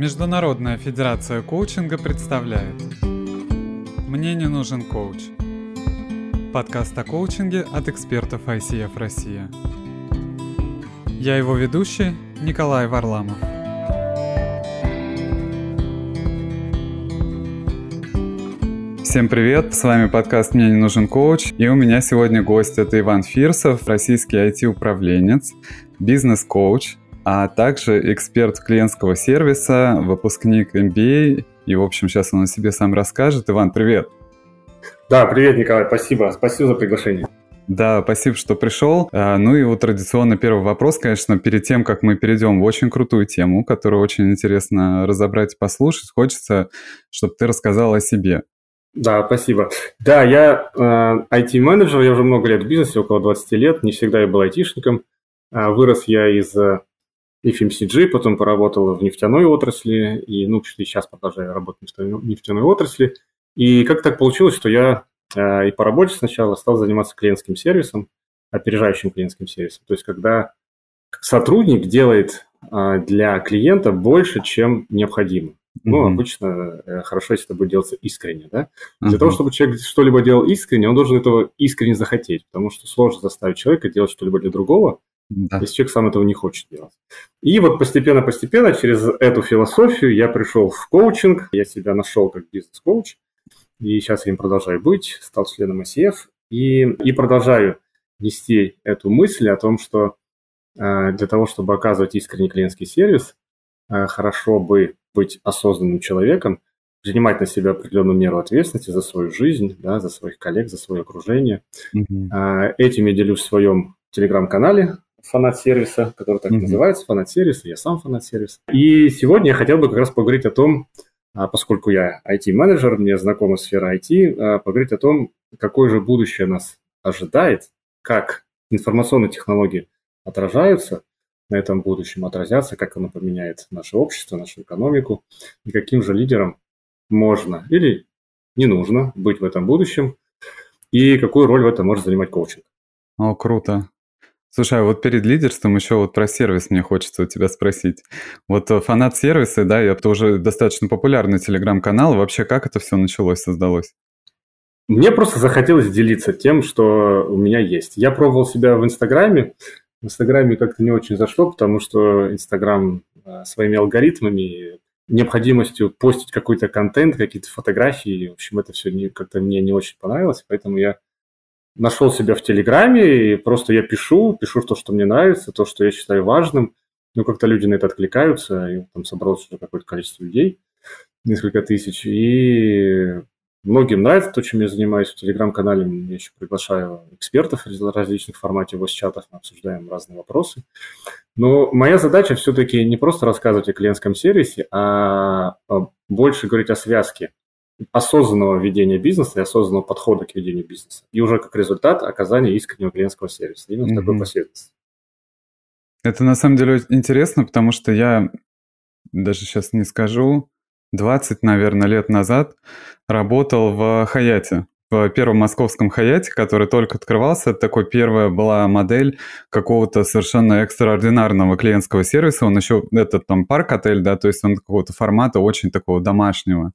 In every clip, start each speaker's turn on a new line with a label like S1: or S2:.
S1: Международная федерация коучинга представляет «Мне не нужен коуч» Подкаст о коучинге от экспертов ICF Россия. Я его ведущий Николай Варламов. Всем привет, с вами подкаст «Мне не нужен коуч», и у меня сегодня гость – это Иван Фирсов, российский IT-управленец, бизнес-коуч, а также эксперт клиентского сервиса, выпускник MBA, и, в общем, сейчас он о себе сам расскажет. Иван, привет!
S2: Да, привет, Николай, спасибо, спасибо за приглашение.
S1: Да, спасибо, что пришел. А, ну и вот традиционно первый вопрос, конечно, перед тем, как мы перейдем в очень крутую тему, которую очень интересно разобрать и послушать, хочется, чтобы ты рассказал о себе.
S2: Да, спасибо. Да, я э, IT-менеджер, я уже много лет в бизнесе, около 20 лет, не всегда я был айтишником. Э, вырос я из э, FMCG, потом поработал в нефтяной отрасли, и, ну, сейчас продолжаю работать в нефтяной отрасли. И как так получилось, что я э, и по работе сначала стал заниматься клиентским сервисом, опережающим клиентским сервисом. То есть, когда сотрудник делает э, для клиента больше, чем необходимо. Ну, mm-hmm. обычно э, хорошо, если это будет делаться искренне, да. Для mm-hmm. того, чтобы человек что-либо делал искренне, он должен этого искренне захотеть, потому что сложно заставить человека делать что-либо для другого, да. если человек сам этого не хочет делать. И вот постепенно-постепенно через эту философию я пришел в коучинг, я себя нашел как бизнес-коуч, и сейчас я им продолжаю быть, стал членом ICF, и, и продолжаю нести эту мысль о том, что э, для того, чтобы оказывать искренний клиентский сервис, э, хорошо бы быть осознанным человеком, принимать на себя определенную меру ответственности за свою жизнь, да, за своих коллег, за свое окружение. Mm-hmm. Этим я делюсь в своем телеграм-канале фанат-сервиса, который так mm-hmm. называется, фанат-сервис, я сам фанат-сервис. И сегодня я хотел бы как раз поговорить о том, а, поскольку я IT-менеджер, мне знакома сфера IT, а, поговорить о том, какое же будущее нас ожидает, как информационные технологии отражаются на этом будущем отразятся, как оно поменяет наше общество, нашу экономику, и каким же лидером можно или не нужно быть в этом будущем, и какую роль в этом может занимать коучинг.
S1: О, круто. Слушай, а вот перед лидерством еще вот про сервис мне хочется у тебя спросить. Вот э, фанат сервиса, да, это уже достаточно популярный телеграм-канал. Вообще, как это все началось, создалось?
S2: Мне просто захотелось делиться тем, что у меня есть. Я пробовал себя в Инстаграме, в Инстаграме как-то не очень зашло, потому что Инстаграм а, своими алгоритмами, необходимостью постить какой-то контент, какие-то фотографии, в общем, это все как-то мне не очень понравилось, поэтому я нашел себя в Телеграме, и просто я пишу, пишу то, что мне нравится, то, что я считаю важным, ну, как-то люди на это откликаются, и там собралось уже какое-то количество людей, несколько тысяч, и Многим нравится то, чем я занимаюсь в Телеграм-канале. Я еще приглашаю экспертов из различных форматов voice-чатов, мы обсуждаем разные вопросы. Но моя задача все-таки не просто рассказывать о клиентском сервисе, а, а больше говорить о связке осознанного ведения бизнеса и осознанного подхода к ведению бизнеса. И уже как результат оказания искреннего клиентского сервиса. Именно mm-hmm. такой последовательности.
S1: Это на самом деле интересно, потому что я даже сейчас не скажу, 20, наверное, лет назад работал в Хаяте, в первом московском Хаяте, который только открывался. Это такой первая была модель какого-то совершенно экстраординарного клиентского сервиса. Он еще, этот там парк-отель, да, то есть он какого-то формата очень такого домашнего.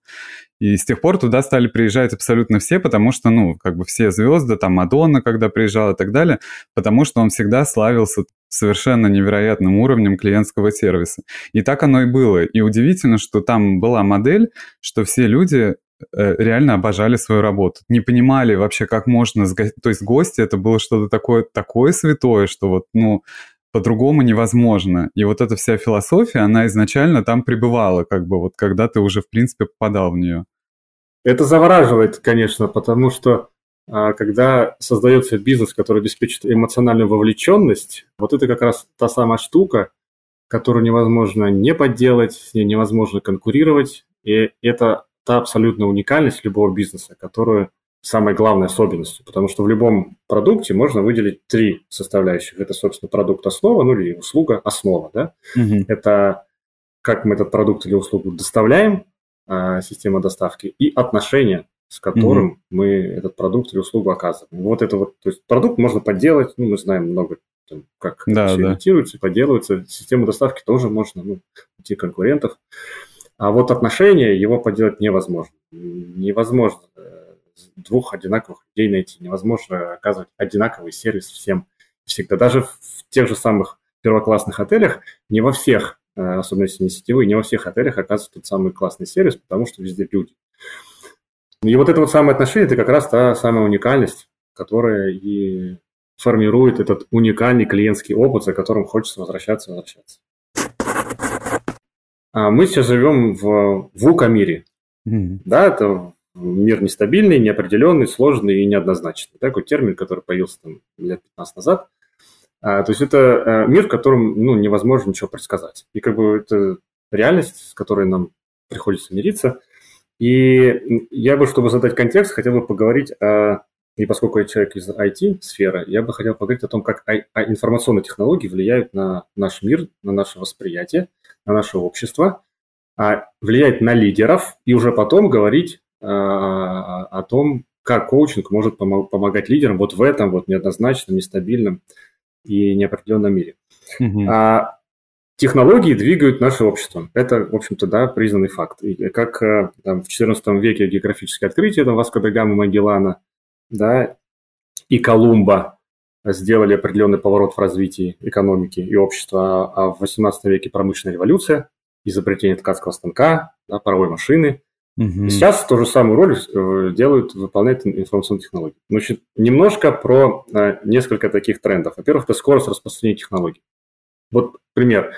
S1: И с тех пор туда стали приезжать абсолютно все, потому что, ну, как бы все звезды, там Мадонна, когда приезжала и так далее, потому что он всегда славился совершенно невероятным уровнем клиентского сервиса. И так оно и было. И удивительно, что там была модель, что все люди реально обожали свою работу. Не понимали вообще, как можно... То есть гости это было что-то такое, такое святое, что вот, ну, по-другому невозможно. И вот эта вся философия, она изначально там пребывала, как бы вот когда ты уже, в принципе, попадал в нее.
S2: Это завораживает, конечно, потому что а когда создается бизнес, который обеспечит эмоциональную вовлеченность, вот это как раз та самая штука, которую невозможно не подделать, с ней невозможно конкурировать, и это та абсолютная уникальность любого бизнеса, которую самой главной особенностью, потому что в любом продукте можно выделить три составляющих. Это, собственно, продукт основа, ну или услуга основа, да. Угу. Это как мы этот продукт или услугу доставляем, а, система доставки, и отношения с которым mm мы этот продукт или услугу оказываем. Вот это вот, то есть продукт можно подделать, ну, мы знаем много, там, как да, все да. имитируется, подделывается. Систему доставки тоже можно, ну, найти конкурентов. А вот отношения его поделать невозможно. Невозможно э, двух одинаковых людей найти, невозможно оказывать одинаковый сервис всем всегда. Даже в тех же самых первоклассных отелях не во всех, э, особенно если не сетевые, не во всех отелях оказывается тот самый классный сервис, потому что везде люди. И вот это вот самое отношение, это как раз та самая уникальность, которая и формирует этот уникальный клиентский опыт, за которым хочется возвращаться, возвращаться. А мы сейчас живем в вука-мире. Mm-hmm. Да, это мир нестабильный, неопределенный, сложный и неоднозначный. Такой термин, который появился там лет 15 назад. А, то есть это а, мир, в котором ну, невозможно ничего предсказать. И как бы это реальность, с которой нам приходится мириться. И я бы, чтобы задать контекст, хотел бы поговорить о и поскольку я человек из IT-сферы, я бы хотел поговорить о том, как информационные технологии влияют на наш мир, на наше восприятие, на наше общество, а влияет на лидеров, и уже потом говорить а, о том, как коучинг может помогать лидерам вот в этом вот неоднозначном, нестабильном и неопределенном мире. Mm-hmm. А, технологии двигают наше общество. Это, в общем-то, да, признанный факт. И как э, там, в XIV веке географическое открытие там, Васко да Гама Магеллана – да, и Колумба сделали определенный поворот в развитии экономики и общества, а в 18 веке промышленная революция, изобретение ткацкого станка, да, паровой машины. Угу. И сейчас ту же самую роль э, делают, выполняют информационные технологии. Значит, немножко про э, несколько таких трендов. Во-первых, это скорость распространения технологий. Вот пример.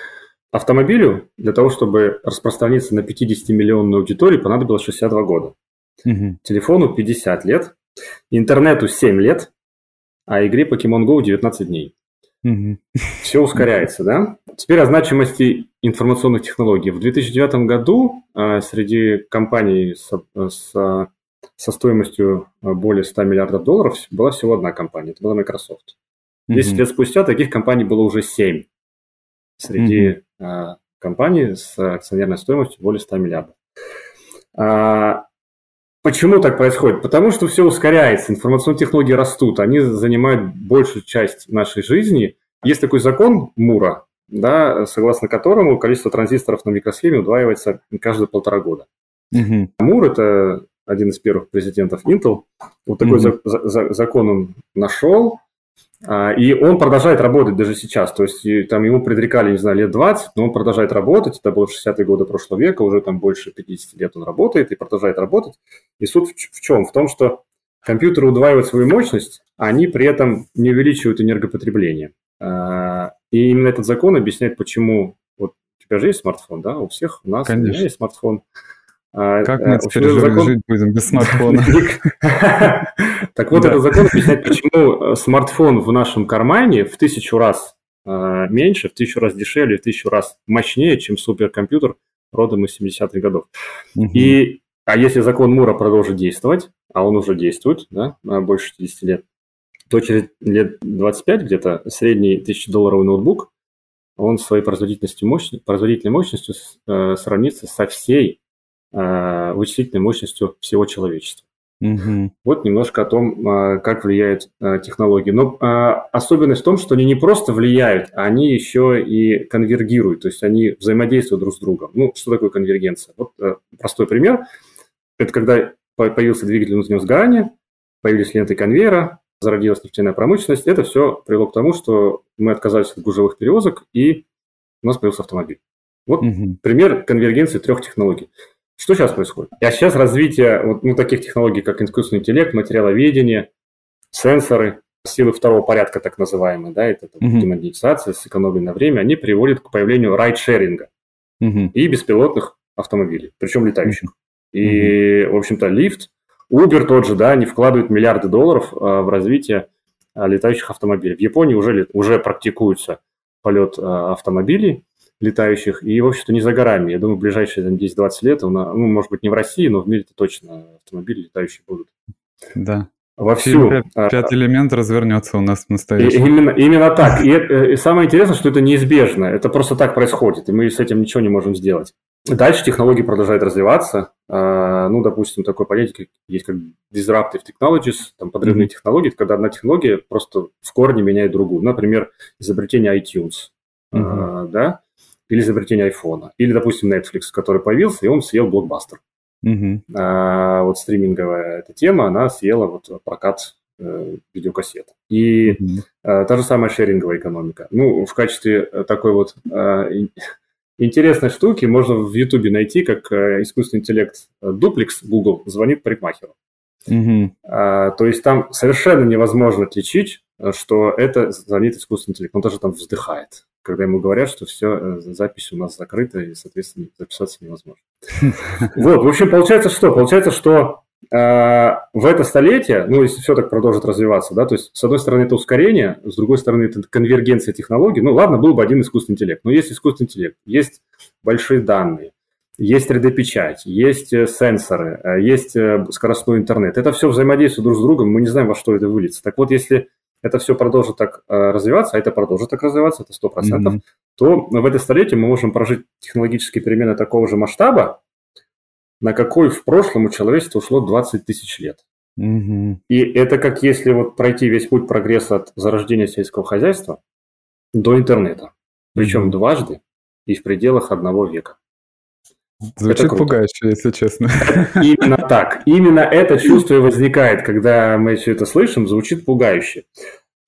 S2: Автомобилю для того, чтобы распространиться на 50-миллионную аудиторию, понадобилось 62 года. Угу. Телефону 50 лет, Интернету 7 лет, а игре Pokemon Go 19 дней. Угу. Все ускоряется, да? Теперь о значимости информационных технологий. В 2009 году э, среди компаний с, с, со стоимостью более 100 миллиардов долларов была всего одна компания, это была Microsoft. 10 угу. лет спустя таких компаний было уже 7 среди угу. э, компаний с акционерной стоимостью более 100 миллиардов. А, Почему так происходит? Потому что все ускоряется, информационные технологии растут, они занимают большую часть нашей жизни. Есть такой закон Мура, да, согласно которому количество транзисторов на микросхеме удваивается каждые полтора года. Угу. Мур – это один из первых президентов Intel. Вот такой угу. за, за, закон он нашел, и он продолжает работать даже сейчас. То есть там ему предрекали, не знаю, лет 20, но он продолжает работать. Это было в 60-е годы прошлого века, уже там больше 50 лет он работает и продолжает работать. И суть в чем? В том, что компьютеры удваивают свою мощность, а они при этом не увеличивают энергопотребление. А, и именно этот закон объясняет, почему вот у тебя же есть смартфон, да, у всех у нас Конечно. у меня есть смартфон.
S1: А, как мы э, теперь жить, закон... жить будем без смартфона?
S2: Так вот, этот закон объясняет, почему э, смартфон в нашем кармане в тысячу раз э, меньше, в тысячу раз дешевле, в тысячу раз мощнее, чем суперкомпьютер родом из 70-х годов. И, а если закон Мура продолжит действовать, а он уже действует, да, больше 60 лет, то через лет 25 где-то средний 1000-долларовый ноутбук, он своей производительностью, мощностью, производительной мощностью сравнится со всей Э, вычислительной мощностью всего человечества. Угу. Вот немножко о том, э, как влияют э, технологии. Но особенность в том, что они не просто влияют, они еще и конвергируют, то есть они взаимодействуют друг с другом. Ну, что такое конвергенция? Вот простой пример. Это когда появился двигатель внутреннего сгорания, появились ленты конвейера, зародилась нефтяная промышленность. Это все привело к тому, что мы отказались от гужевых перевозок, и у нас появился автомобиль. Вот угу. пример конвергенции трех технологий. Что сейчас происходит? А сейчас развитие вот, ну, таких технологий, как искусственный интеллект, материаловедение, сенсоры, силы второго порядка, так называемые, да, это там, uh-huh. демонетизация, сэкономленное время, они приводят к появлению райдшеринга uh-huh. и беспилотных автомобилей, причем летающих. Uh-huh. И, в общем-то, лифт, Uber тот же, да, они вкладывают миллиарды долларов а, в развитие а, летающих автомобилей. В Японии уже, уже практикуется полет а, автомобилей, летающих, и, в общем-то, не за горами. Я думаю, в ближайшие 10-20 лет, ну, может быть, не в России, но в мире-то точно автомобили летающие будут.
S1: Да. Вовсю. Пятый, а, пятый элемент развернется у нас в настоящем.
S2: Именно, именно так. И, и самое интересное, что это неизбежно. Это просто так происходит, и мы с этим ничего не можем сделать. Дальше технологии продолжают развиваться. А, ну, допустим, такое понятие есть как disruptive technologies, там подрывные mm-hmm. технологии, когда одна технология просто в корне меняет другую. Например, изобретение iTunes. Mm-hmm. Да? Или изобретение айфона, или, допустим, Netflix, который появился, и он съел блокбастер.
S1: Мгм.
S2: А вот стриминговая эта тема, она съела вот прокат э, видеокассет. И
S1: Мгм.
S2: э, та же самая шеринговая экономика. Ну, в качестве э, такой вот э, ин- интересной штуки можно в Ютубе найти, как э, искусственный интеллект э, Duplex Google звонит парикмахеру.
S1: Мгм.
S2: А, то есть там совершенно невозможно отличить, э, что это звонит искусственный интеллект. Он даже там вздыхает, когда ему говорят, что все, запись у нас закрыта, и, соответственно, записаться невозможно. Вот, в общем, получается что? Получается, что э, в это столетие, ну, если все так продолжит развиваться, да, то есть, с одной стороны, это ускорение, с другой стороны, это конвергенция технологий. Ну, ладно, был бы один искусственный интеллект, но есть искусственный интеллект, есть большие данные, есть 3D-печать, есть э, сенсоры, э, есть э, скоростной интернет. Это все взаимодействует друг с другом, мы не знаем, во что это выльется. Так вот, если это все продолжит так развиваться, а это продолжит так развиваться, это 100%,
S1: Мгм.
S2: то в это столетие мы можем прожить технологические перемены такого же масштаба, на какой в прошлом у человечества ушло 20 тысяч лет.
S1: Мгм.
S2: И это как если вот пройти весь путь прогресса от зарождения сельского хозяйства до интернета. Причем
S1: Мгм.
S2: дважды и в пределах одного века.
S1: Звучит
S2: круто.
S1: пугающе, если честно.
S2: Именно так. Именно это чувство и возникает, когда мы все это слышим, звучит пугающе.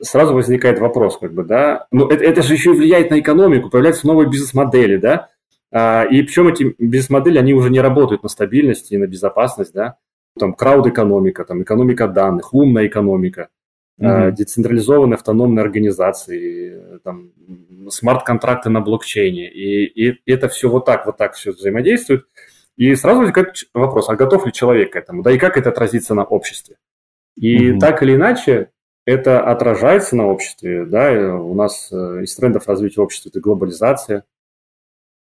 S2: Сразу возникает вопрос, как бы, да, ну это, это же еще и влияет на экономику, появляются новые бизнес-модели, да, А, и причем эти бизнес-модели, они уже не работают на стабильность и на безопасность, да, там крауд-экономика, там экономика данных, умная экономика,
S1: Мгм.
S2: децентрализованные автономные организации, там, смарт-контракты на блокчейне. И, и это все вот так, вот так все взаимодействует. И сразу возникает вопрос, а готов ли человек к этому? Да и как это отразится на обществе? И
S1: Мгм.
S2: так или иначе, это отражается на обществе. Да? У нас э, из трендов развития общества это глобализация.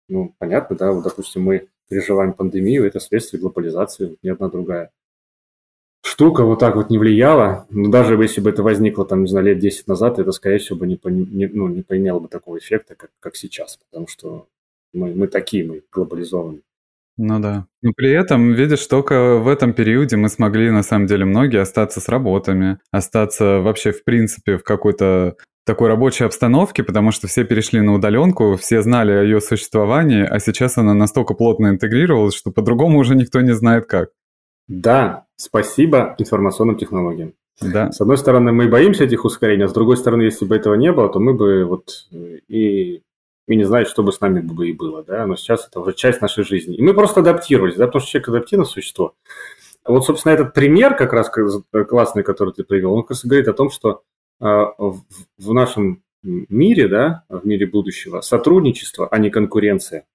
S2: Ну, понятно, да, вот, допустим, мы переживаем пандемию, это следствие глобализации, ни одна другая штука вот так вот не влияла, но даже если бы это возникло, там, не знаю, лет 10 назад, это, скорее всего, бы не, не, ну, не поимело бы такого эффекта, как, как сейчас, потому что мы, мы такие, мы глобализованные.
S1: Ну да. Но при этом, видишь, только в этом периоде мы смогли, на самом деле, многие остаться с работами, остаться вообще, в принципе, в какой-то такой рабочей обстановке, потому что все перешли на удаленку, все знали о ее существовании, а сейчас она настолько плотно интегрировалась, что по-другому уже никто не знает как.
S2: Да, спасибо информационным технологиям.
S1: Да.
S2: С одной стороны, мы боимся этих ускорений, а с другой стороны, если бы этого не было, то мы бы вот э, и, и не знали, что бы с нами бы и было, да, но сейчас это уже часть нашей жизни. И мы просто адаптировались, да, потому что человек адаптивное существо. Вот, собственно, этот пример как раз к- классный, который ты привел, он как раз говорит о том, что э, в нашем мире, да, в мире будущего, сотрудничество, а не конкуренция,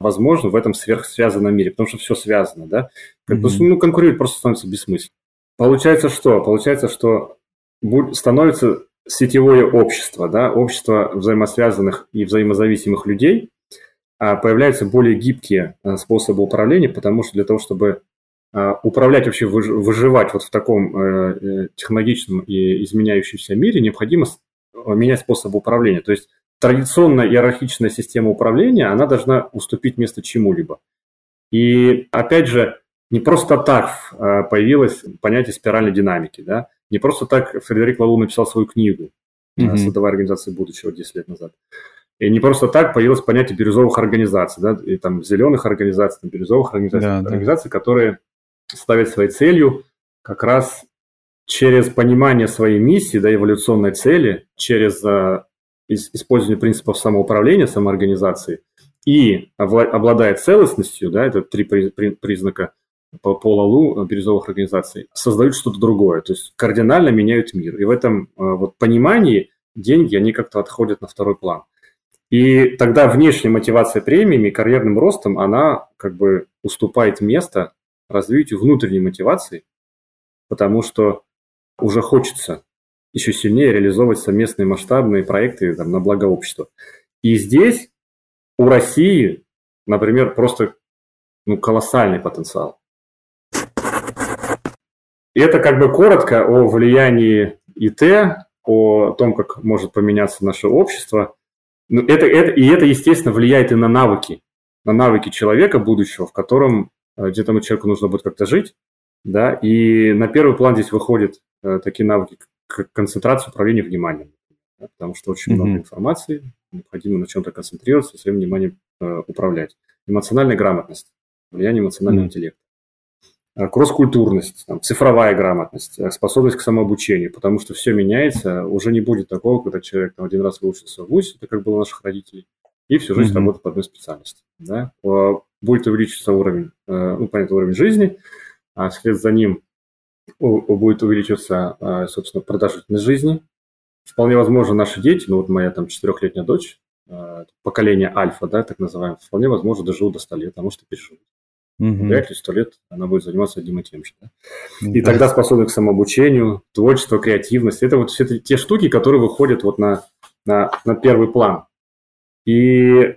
S2: возможно в этом сверхсвязанном мире, потому что все связано, да. Бы,
S1: Мгм.
S2: ну, конкурировать просто становится бессмысленно. Получается что? Получается, что становится сетевое общество, да, общество взаимосвязанных и взаимозависимых людей, а появляются более гибкие а, способы управления, потому что для того, чтобы а, управлять вообще, выж- выживать вот в таком э, э, технологичном и изменяющемся мире, необходимо э, менять способ управления. То есть традиционная иерархичная система управления, она должна уступить место чему-либо. И опять же, не просто так э, появилось понятие спиральной динамики, да? Не просто так Фредерик Лалу написал свою книгу э,
S1: Мгм.
S2: «Создавая организации будущего» 10 лет назад. И не просто так появилось понятие бирюзовых организаций, да, и там зеленых организаций, там, бирюзовых организаций,
S1: Да, да.
S2: организаций, которые ставят своей целью как раз через понимание своей миссии, да, эволюционной цели, через ис- использование принципов самоуправления, самоорганизации, и обладая целостностью, да, это три при- при- признака по, по Лалу э, бирюзовых организаций, создают что-то другое, то есть кардинально меняют мир. И в этом э, вот понимании деньги, они как-то отходят на второй план. И тогда внешняя мотивация премиями, карьерным ростом, она как бы уступает место развитию внутренней мотивации, потому что уже хочется еще сильнее реализовывать совместные масштабные проекты там, на благо общества. И здесь у России, например, просто ну, колоссальный потенциал. И это как бы коротко о влиянии ИТ, о том, как может поменяться наше общество. Ну, это, это, и это, естественно, влияет и на навыки, на навыки человека будущего, в котором э, где тому человеку нужно будет как-то жить. Да? И на первый план здесь выходят э, такие навыки, как концентрация управления вниманием. Да? Потому что очень
S1: Мгм.
S2: много информации, необходимо на чем-то концентрироваться, своим вниманием управлять. Эмоциональная грамотность, влияние эмоционального mm. интеллекта. Кросс-культурность, там, цифровая грамотность, способность к самообучению, потому что все меняется, уже не будет такого, когда человек там, один раз выучился в ВУЗе, это как было у наших родителей, и всю жизнь mm-hmm. работает по одной специальности. Да? Будет увеличиваться уровень, ну, понятно, уровень жизни, а вслед за ним будет увеличиваться, а, собственно, продолжительность жизни. Вполне возможно, наши дети, ну вот моя там четырехлетняя дочь, а, поколение альфа, да, так называемое, вполне возможно, доживут до 100 лет, а может и переживут. Угу. Вряд ли 100 лет она будет заниматься одним и тем же. Да? И да. тогда способность к самообучению, творчество, креативность. Это вот все те штуки, которые выходят вот на, на, на первый план. И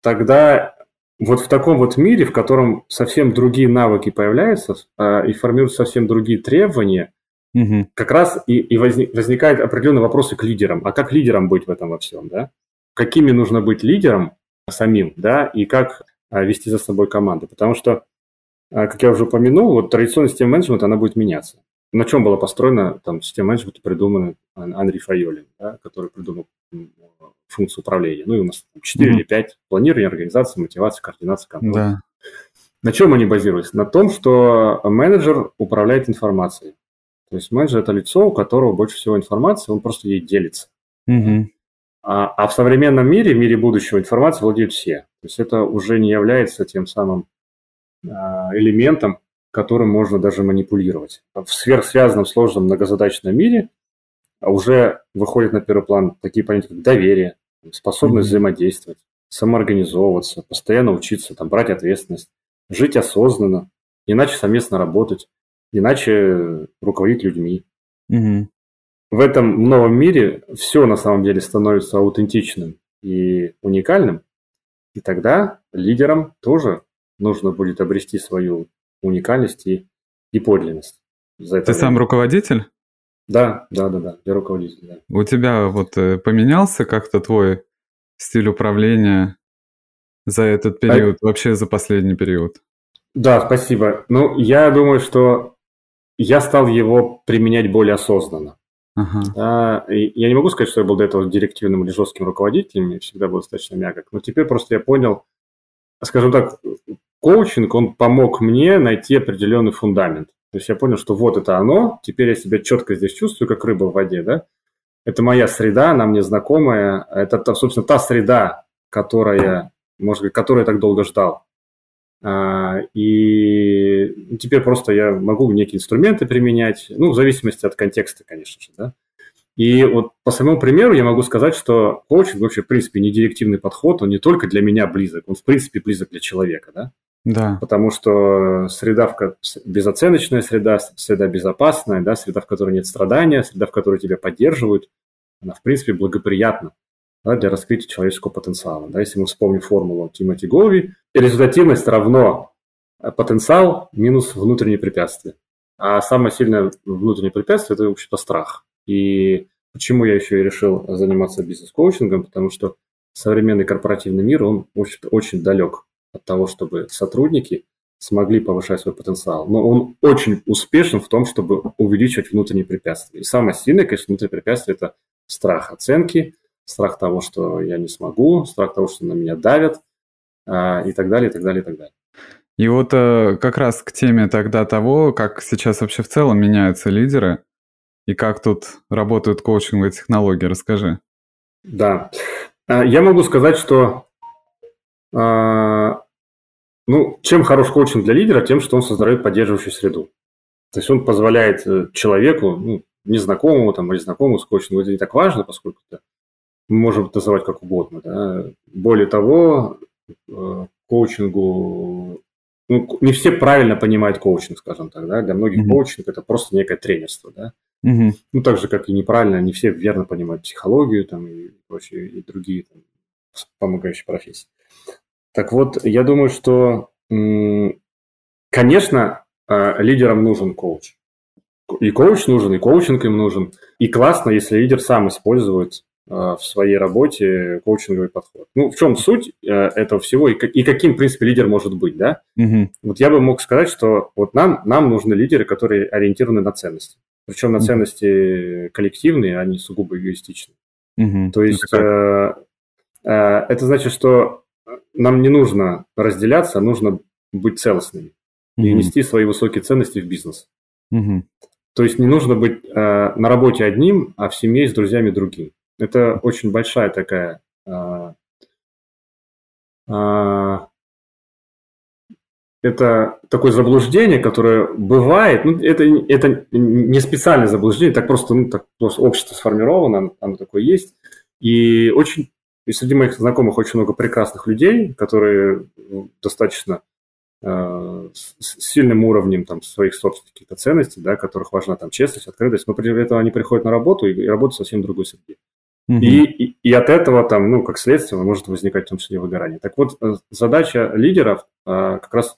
S2: тогда вот в таком вот мире, в котором совсем другие навыки появляются а, и формируются совсем другие требования, угу. как раз и, и возник, возникают определенные вопросы к лидерам. А как лидерам быть в этом во всем, да? Какими нужно быть лидером самим, да, и как а, вести за собой команду? Потому что, а, как я уже упомянул, вот традиционная система менеджмента, она будет меняться. На чем была построена там система менеджмента, придумана Андрей Файолин, да, который придумал функцию управления. Ну, и у нас 4 mm-hmm. или 5 планирование, организация, мотивация, координация, контроль. Да. На чем они базируются? На том, что менеджер управляет информацией. То есть менеджер – это лицо, у которого больше всего информации, он просто ей делится. Mm-hmm. А, а в современном мире, в мире будущего, информацией владеют все. То есть это уже не является тем самым а, элементом, которым можно даже манипулировать. В сверхсвязанном, сложном, многозадачном мире уже выходят на первый план такие понятия, как доверие, способность mm-hmm. взаимодействовать, самоорганизовываться, постоянно учиться, там, брать ответственность, жить осознанно, иначе совместно работать, иначе руководить людьми. Mm-hmm. В этом новом мире все на самом деле становится аутентичным и уникальным, и тогда лидерам тоже нужно будет обрести свою уникальность и, и подлинность.
S1: Ты время. сам руководитель?
S2: Да, да, да, да, я руководитель. Да.
S1: У тебя вот э, поменялся как-то твой стиль управления за этот а период, а... вообще за последний период?
S2: Да, спасибо. Ну, я думаю, что я стал его применять более осознанно. Ага. Да, я не могу сказать, что я был до этого директивным или жестким руководителем, я всегда был достаточно мягок, но теперь просто я понял, скажем так, коучинг, он помог мне найти определенный фундамент. То есть я понял, что вот это оно, теперь я себя четко здесь чувствую, как рыба в воде, да. Это моя среда, она мне знакомая, это, собственно, та среда, которая, может быть, которую я так долго ждал. А, и теперь просто я могу некие инструменты применять, ну, в зависимости от контекста, конечно же, да. И вот по самому примеру я могу сказать, что коучинг вообще, в принципе, не директивный подход, он не только для меня близок, он, в принципе, близок для человека, да. Да. Потому что среда, безоценочная среда, среда безопасная, да, среда, в которой нет страдания, среда, в которой тебя поддерживают, она, в принципе, благоприятна да, для раскрытия человеческого потенциала. Да, если мы вспомним формулу Тимоти Гови, результативность равно потенциал минус внутренние препятствия. А самое сильное внутреннее препятствие – это, в общем-то, страх. И почему я еще и решил заниматься бизнес-коучингом? Потому что современный корпоративный мир, он очень, очень далек от того, чтобы сотрудники смогли повышать свой потенциал. Но он очень успешен в том, чтобы увеличивать внутренние препятствия. И самое сильное, конечно, внутреннее препятствие – это страх оценки, страх того, что я не смогу, страх того, что на меня давят, а, и так далее, и так далее, и так далее.
S1: И вот э, как раз к теме тогда того, как сейчас вообще в целом меняются лидеры, и как тут работают коучинговые технологии, расскажи.
S2: Да, а, я могу сказать, что ну, чем хорош коучинг для лидера? Тем, что он создает поддерживающую среду. То есть он позволяет э, человеку, ну, незнакомому там, или знакомому с коучингом, это не так важно, поскольку это мы можем называть как угодно. Да? Более того, э, коучингу ну, не все правильно понимают коучинг, скажем так, да, для многих mm-hmm. коучинг это просто некое тренерство, да, mm-hmm. ну, так же, как и неправильно, не все верно понимают психологию, там, и прочие, и другие там, помогающие профессии. Так вот, я думаю, что, конечно, а, лидерам нужен коуч. И коуч нужен, и коучинг им нужен. И классно, если лидер сам использует а, в своей работе коучинговый подход. Ну, в чем суть э, этого всего и, каким, в принципе, лидер может быть, да? Угу. Вот я бы мог сказать, что вот нам, нам нужны лидеры, которые ориентированы на ценности. Причем на ценности коллективные, а не сугубо эгоистичные. Угу. То есть э, э, это значит, что нам не нужно разделяться, а нужно быть целостными mm-hmm. и нести свои высокие ценности в бизнес. Mm-hmm. То есть не нужно быть э, на работе одним, а в семье с друзьями другим. Это очень большая такая э, э, это такое заблуждение, которое бывает, ну, это, это не специальное заблуждение, так просто, ну, так просто общество сформировано, оно такое есть. И очень, и среди моих знакомых очень много прекрасных людей, которые ну, достаточно э, с сильным уровнем там, своих собственных каких-то ценностей, да, которых важна там честность, открытость, но при этом они приходят на работу и, и работают совсем в другой среде. Mm-hmm. И, и, и от этого там, ну, как следствие, может возникать в том числе выгорание. Так вот, э, задача лидеров э, как раз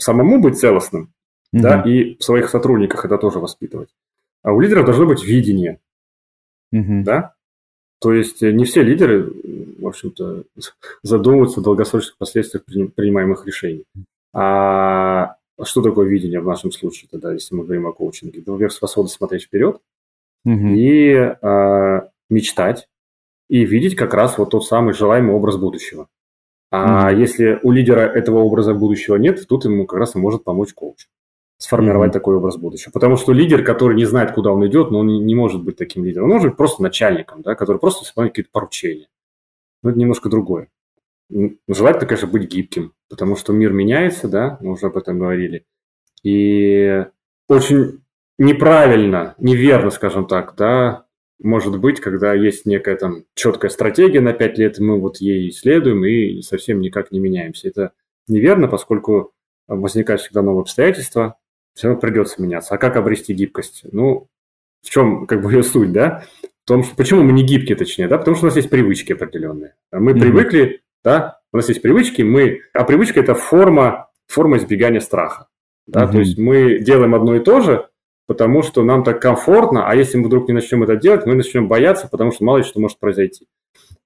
S2: самому быть целостным, mm-hmm. да, и в своих сотрудниках это тоже воспитывать. А у лидеров должно быть видение, mm-hmm. да. То есть э, не все лидеры, в общем-то, задумываются о долгосрочных последствиях принимаемых решений. А что такое видение в нашем случае тогда, если мы говорим о коучинге? Например, способность смотреть вперед mm-hmm. и а, мечтать и видеть как раз вот тот самый желаемый образ будущего. А mm-hmm. если у лидера этого образа будущего нет, тут ему как раз и может помочь коуч сформировать mm-hmm. такой образ будущего. Потому что лидер, который не знает, куда он идет, но он не может быть таким лидером. Он может быть просто начальником, да, который просто исполняет какие-то поручения. Но это немножко другое. Желательно, конечно, быть гибким, потому что мир меняется, да, мы уже об этом говорили. И очень неправильно, неверно, скажем так, да, может быть, когда есть некая там четкая стратегия на 5 лет, мы вот ей следуем и совсем никак не меняемся. Это неверно, поскольку возникают всегда новые обстоятельства, все равно придется меняться. А как обрести гибкость? Ну, в чем как бы ее суть, да? В том, что, почему мы не гибкие, точнее, да? Потому что у нас есть привычки определенные. Мы mm-hmm. привыкли, да, у нас есть привычки, мы, а привычка – это форма, форма избегания страха. Да? Mm-hmm. То есть мы делаем одно и то же, потому что нам так комфортно, а если мы вдруг не начнем это делать, мы начнем бояться, потому что мало ли что может произойти.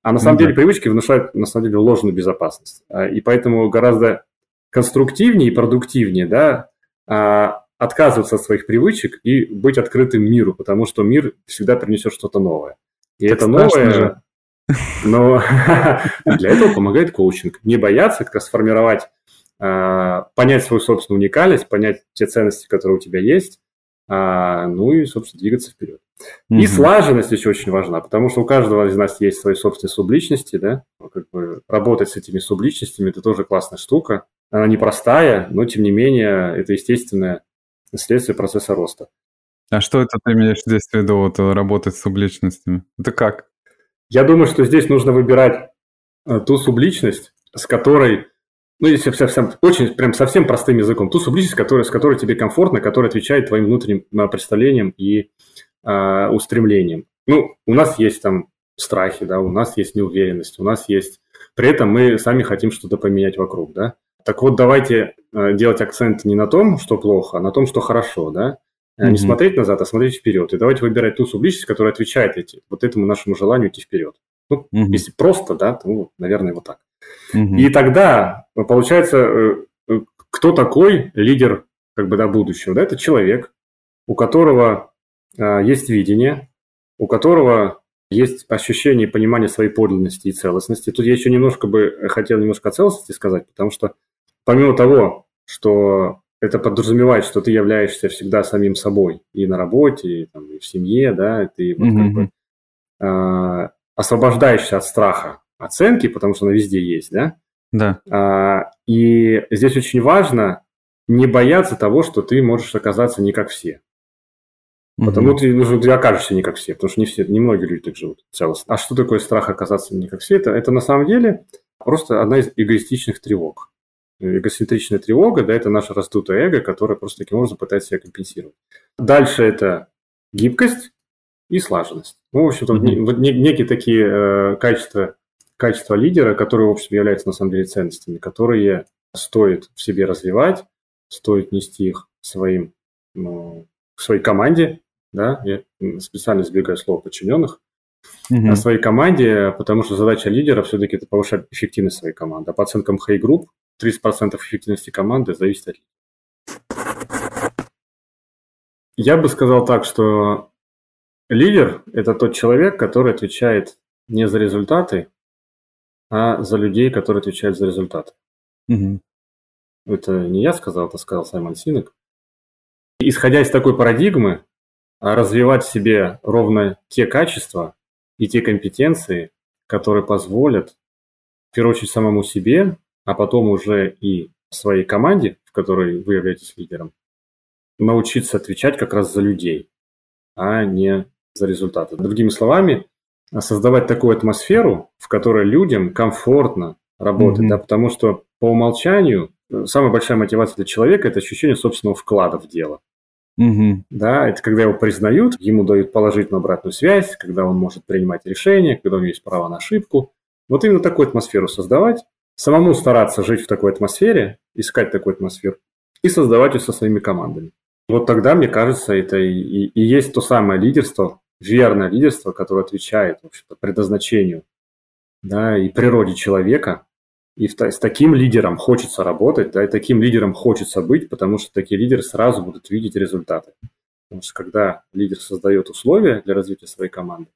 S2: А на самом mm-hmm. деле привычки внушают, на самом деле, ложную безопасность. А, и поэтому гораздо конструктивнее и продуктивнее, да, а, отказываться от своих привычек и быть открытым миру, потому что мир всегда принесет что-то новое. И так это новое, же. но для этого помогает коучинг. Не бояться, как раз сформировать, а, понять свою собственную уникальность, понять те ценности, которые у тебя есть, а, ну и, собственно, двигаться вперед. Mm-hmm. И слаженность еще очень важна, потому что у каждого из нас есть свои собственные субличности, да, как бы работать с этими субличностями – это тоже классная штука. Она непростая, но, тем не менее, это естественное следствие процесса роста.
S1: А что это ты имеешь здесь в виду, вот, работать с субличностями? Это как?
S2: Я думаю, что здесь нужно выбирать э, ту субличность, с которой ну, если совсем, очень прям совсем простым языком, ту субличность, которая, с которой тебе комфортно, которая отвечает твоим внутренним а, представлениям и э, устремлениям. Ну, у нас есть там страхи, да, у нас есть неуверенность, у нас есть... При этом мы сами хотим что-то поменять вокруг, да. Так вот, давайте э, делать акцент не на том, что плохо, а на том, что хорошо, да. Mm-hmm. Не смотреть назад, а смотреть вперед. И давайте выбирать ту субличность, которая отвечает эти, вот этому нашему желанию идти вперед. Ну, mm-hmm. если просто, да, то, наверное, вот так. Угу. И тогда получается, э, э, кто такой лидер как бы до будущего? Да, это человек, у которого а, есть видение, у которого есть ощущение и понимание своей подлинности и целостности. Тут я еще немножко бы хотел немножко о целостности сказать, потому что помимо того, что это подразумевает, что ты являешься всегда самим собой и на работе, и, там, и в семье, да, ты вот mm-hmm. как бы э, освобождаешься от страха оценки, потому что она везде есть, да?
S1: Да.
S2: А, и здесь очень важно не бояться того, что ты можешь оказаться не как все. Потому угу. ты, ну, ты окажешься не как все, потому что не все, не многие люди так живут целостно. А что такое страх оказаться не как все? Это, это на самом деле просто одна из эгоистичных тревог. Эгоцентричная тревога, да, это наше раздутое эго, которое просто таким образом пытается себя компенсировать. Дальше это гибкость и слаженность. Ну, в общем-то, mm вот некие такие э, качества качества лидера, которые, в общем, являются на самом деле ценностями, которые стоит в себе развивать, стоит нести их своим, ну, в своей команде, да, я специально избегаю слова подчиненных, mm-hmm. о своей команде, потому что задача лидера все-таки это повышать эффективность своей команды. А по оценкам Hey Group 30% эффективности команды зависит от лидера. Я бы сказал так, что лидер – это тот человек, который отвечает не за результаты, а за людей, которые отвечают за результат.
S1: Мгм.
S2: Это не я сказал, это сказал Саймон Синек. Исходя из такой парадигмы, а, развивать в себе ровно те качества и те компетенции, которые позволят, в первую очередь, самому себе, а потом уже и своей команде, в которой вы являетесь лидером, научиться отвечать как раз за людей, а не за результаты. Другими словами, создавать такую атмосферу, в которой людям комфортно работать,
S1: Мгм.
S2: да, потому что по умолчанию э, самая большая мотивация для человека– это ощущение собственного вклада в дело.
S1: Мгм.
S2: Да, это когда его признают, ему дают положительную обратную связь, когда он может принимать решения, когда у него есть право на ошибку. Вот именно такую атмосферу создавать, самому стараться жить в такой атмосфере, искать такую атмосферу и создавать ее со своими командами. Вот тогда, мне кажется, это и, и- и есть то самое лидерство, верное лидерство, которое отвечает в общем-то, предназначению да, и природе человека. И в с таким лидером хочется работать, да, и таким лидером хочется быть, потому что такие лидеры сразу будут видеть результаты. Потому что когда лидер создает условия для развития своей команды,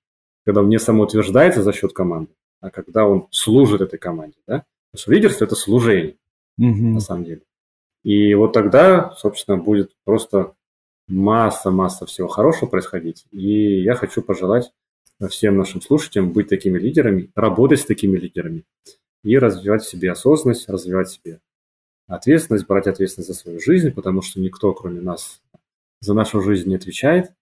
S2: когда он не самоутверждается за счет команды, а когда он служит этой команде, да, потому что лидерство – это служение
S1: Мгм.
S2: на самом деле. И вот тогда, собственно, будет просто масса-масса всего хорошего происходить. И я хочу пожелать всем нашим слушателям быть такими лидерами, работать с такими лидерами и развивать в себе осознанность, развивать в себе ответственность, брать ответственность за свою жизнь, потому что никто, кроме нас, за нашу жизнь не отвечает.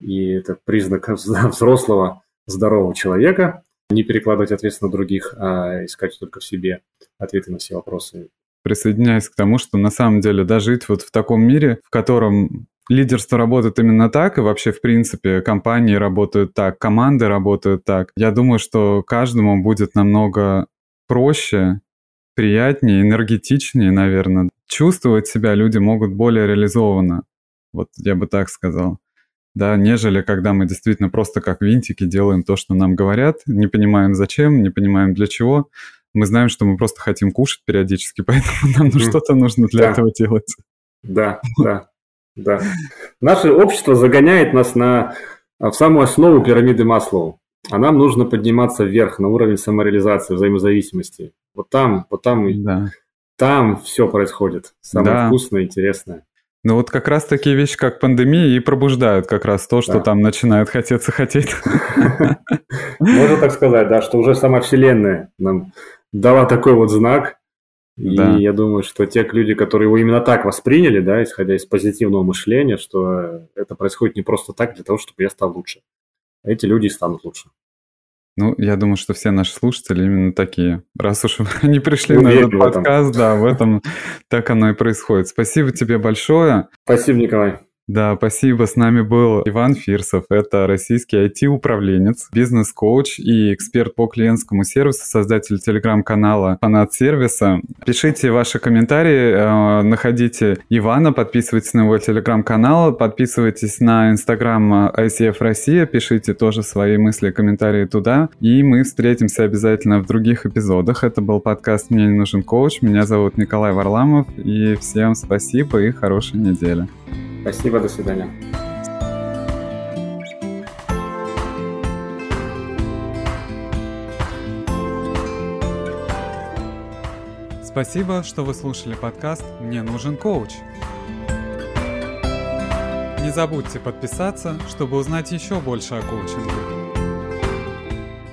S2: И это признак взрослого, здорового человека. Не перекладывать ответственность на других, а искать только в себе ответы на все вопросы
S1: Присоединяюсь к тому, что на самом деле да, жить вот в таком мире, в котором лидерство работает именно так, и вообще, в принципе, компании работают так, команды работают так, я думаю, что каждому будет намного проще, приятнее, энергетичнее, наверное. Чувствовать себя люди могут более реализованно. Вот я бы так сказал. Да, нежели когда мы действительно просто как винтики делаем то, что нам говорят, не понимаем зачем, не понимаем для чего. Мы знаем, что мы просто хотим кушать периодически, поэтому нам ну, что-то нужно для
S2: Да.
S1: этого делать.
S2: Да, да, да. Наше общество загоняет нас на, в самую основу пирамиды Маслоу. А нам нужно подниматься вверх, на уровень самореализации, взаимозависимости. Вот там, вот там,
S1: Да.
S2: там все происходит. Самое
S1: Да.
S2: вкусное, интересное.
S1: Ну вот как раз такие вещи, как пандемия, и пробуждают как раз то, что
S2: Да.
S1: там начинает хотеться хотеть.
S2: Можно так сказать, да, что уже сама Вселенная нам дала такой вот знак. И
S1: Да.
S2: я думаю, что те люди, которые его именно так восприняли, да, исходя из позитивного мышления, что э, это происходит не просто так для того, чтобы я стал лучше. Эти люди и станут лучше.
S1: Ну, я думаю, что все наши слушатели именно такие. Раз уж они пришли на
S2: Уверен
S1: этот
S2: в этом.
S1: подкаст, да, в этом так оно и происходит. Спасибо тебе большое.
S2: Спасибо, Николай.
S1: Да, спасибо. С нами был Иван Фирсов. Это российский IT-управленец, бизнес-коуч и эксперт по клиентскому сервису, создатель телеграм-канала «Фанат сервиса». Пишите ваши комментарии, э, находите Ивана, подписывайтесь на его телеграм-канал, подписывайтесь на инстаграм ICF Россия, пишите тоже свои мысли и комментарии туда. И мы встретимся обязательно в других эпизодах. Это был подкаст «Мне не нужен коуч». Меня зовут Николай Варламов. И всем спасибо и хорошей недели.
S2: Спасибо, до свидания.
S1: Спасибо, что вы слушали подкаст «Мне нужен коуч». Не забудьте подписаться, чтобы узнать еще больше о коучинге.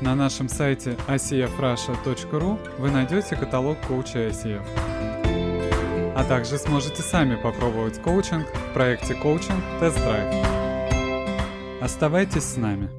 S1: На нашем сайте icfrussia.ru вы найдете каталог коуча ICF. А также сможете сами попробовать коучинг в проекте коучинг Тест Драйв. Оставайтесь с нами.